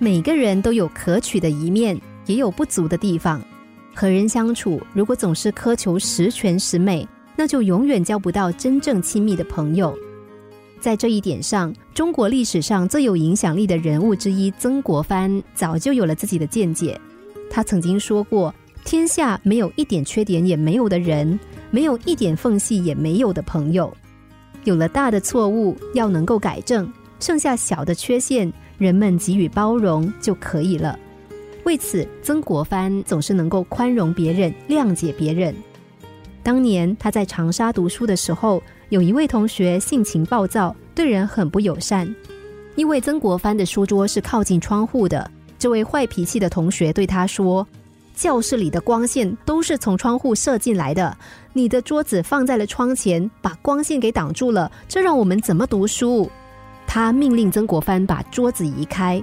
每个人都有可取的一面，也有不足的地方。和人相处，如果总是苛求十全十美，那就永远交不到真正亲密的朋友。在这一点上，中国历史上最有影响力的人物之一曾国藩早就有了自己的见解。他曾经说过：“天下没有一点缺点也没有的人，没有一点缝隙也没有的朋友。有了大的错误，要能够改正；剩下小的缺陷，人们给予包容就可以了。”为此，曾国藩总是能够宽容别人、谅解别人。当年他在长沙读书的时候。有一位同学性情暴躁，对人很不友善。因为曾国藩的书桌是靠近窗户的，这位坏脾气的同学对他说：“教室里的光线都是从窗户射进来的，你的桌子放在了窗前，把光线给挡住了，这让我们怎么读书？”他命令曾国藩把桌子移开。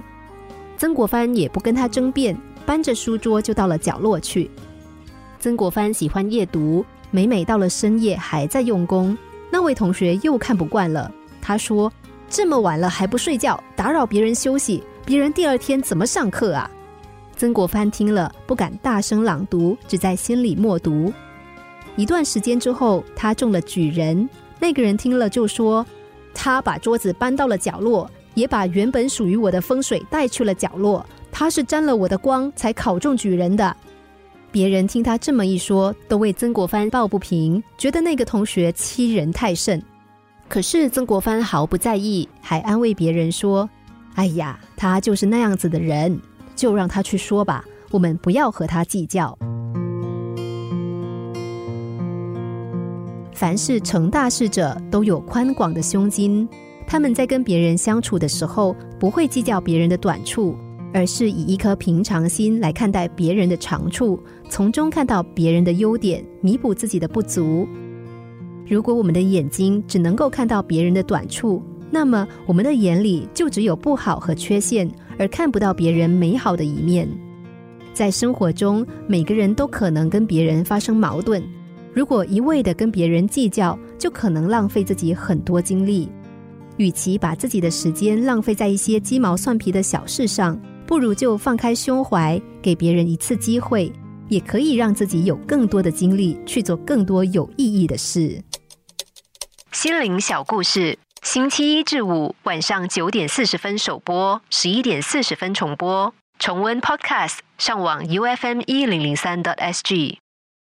曾国藩也不跟他争辩，搬着书桌就到了角落去。曾国藩喜欢夜读，每每到了深夜还在用功。那位同学又看不惯了，他说：“这么晚了还不睡觉，打扰别人休息，别人第二天怎么上课啊？”曾国藩听了不敢大声朗读，只在心里默读。一段时间之后，他中了举人。那个人听了就说：“他把桌子搬到了角落，也把原本属于我的风水带去了角落。他是沾了我的光才考中举人的。”别人听他这么一说，都为曾国藩抱不平，觉得那个同学欺人太甚。可是曾国藩毫不在意，还安慰别人说：“哎呀，他就是那样子的人，就让他去说吧，我们不要和他计较。”凡是成大事者，都有宽广的胸襟，他们在跟别人相处的时候，不会计较别人的短处。而是以一颗平常心来看待别人的长处，从中看到别人的优点，弥补自己的不足。如果我们的眼睛只能够看到别人的短处，那么我们的眼里就只有不好和缺陷，而看不到别人美好的一面。在生活中，每个人都可能跟别人发生矛盾。如果一味的跟别人计较，就可能浪费自己很多精力。与其把自己的时间浪费在一些鸡毛蒜皮的小事上，不如就放开胸怀，给别人一次机会，也可以让自己有更多的精力去做更多有意义的事。心灵小故事，星期一至五晚上九点四十分首播，十一点四十分重播。重温 Podcast，上网 U F M 一零零三 t S G。